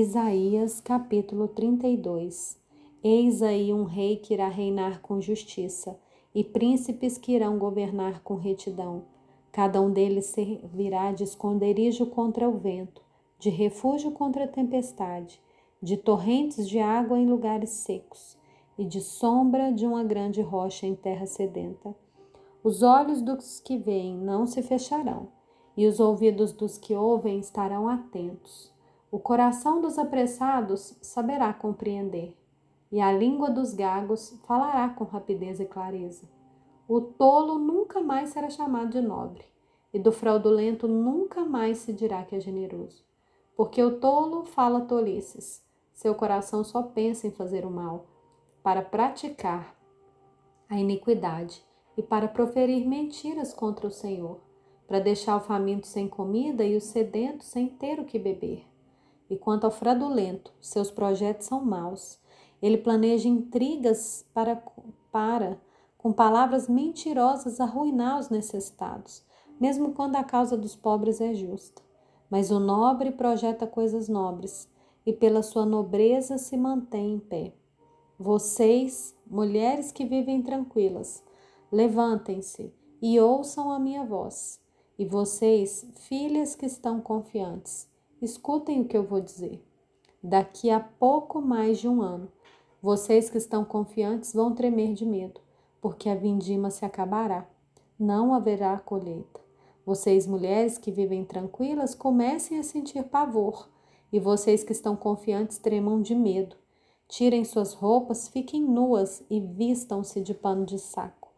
Isaías capítulo 32 Eis aí um rei que irá reinar com justiça, e príncipes que irão governar com retidão. Cada um deles servirá de esconderijo contra o vento, de refúgio contra a tempestade, de torrentes de água em lugares secos, e de sombra de uma grande rocha em terra sedenta. Os olhos dos que veem não se fecharão, e os ouvidos dos que ouvem estarão atentos. O coração dos apressados saberá compreender, e a língua dos gagos falará com rapidez e clareza. O tolo nunca mais será chamado de nobre, e do fraudulento nunca mais se dirá que é generoso. Porque o tolo fala tolices, seu coração só pensa em fazer o mal, para praticar a iniquidade e para proferir mentiras contra o Senhor, para deixar o faminto sem comida e o sedento sem ter o que beber. E quanto ao fraudulento, seus projetos são maus. Ele planeja intrigas para, para, com palavras mentirosas, arruinar os necessitados, mesmo quando a causa dos pobres é justa. Mas o nobre projeta coisas nobres, e pela sua nobreza se mantém em pé. Vocês, mulheres que vivem tranquilas, levantem-se e ouçam a minha voz. E vocês, filhas que estão confiantes, Escutem o que eu vou dizer. Daqui a pouco mais de um ano, vocês que estão confiantes vão tremer de medo, porque a vindima se acabará. Não haverá colheita. Vocês, mulheres que vivem tranquilas, comecem a sentir pavor, e vocês que estão confiantes tremam de medo. Tirem suas roupas, fiquem nuas e vistam-se de pano de saco.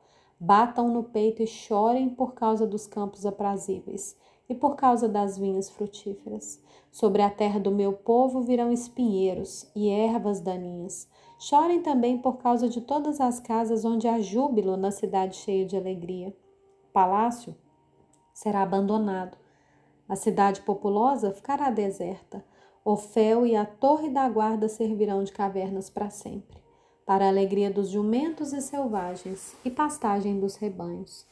Batam no peito e chorem por causa dos campos aprazíveis e por causa das vinhas frutíferas. Sobre a terra do meu povo virão espinheiros e ervas daninhas. Chorem também por causa de todas as casas onde há júbilo na cidade cheia de alegria. O palácio será abandonado. A cidade populosa ficará deserta. O fel e a torre da guarda servirão de cavernas para sempre, para a alegria dos jumentos e selvagens e pastagem dos rebanhos.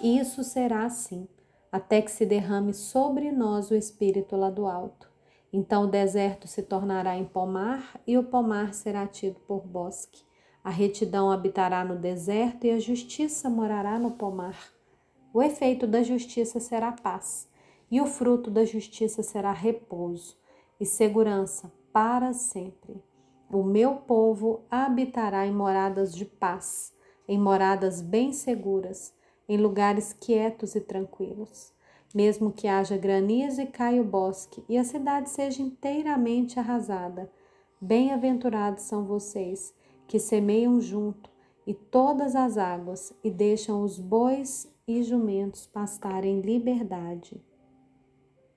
Isso será assim até que se derrame sobre nós o Espírito lá do alto. Então o deserto se tornará em pomar e o pomar será tido por bosque. A retidão habitará no deserto e a justiça morará no pomar. O efeito da justiça será paz, e o fruto da justiça será repouso e segurança para sempre. O meu povo habitará em moradas de paz, em moradas bem seguras em lugares quietos e tranquilos. Mesmo que haja granizo e caia o bosque e a cidade seja inteiramente arrasada, bem-aventurados são vocês que semeiam junto e todas as águas e deixam os bois e jumentos pastarem em liberdade.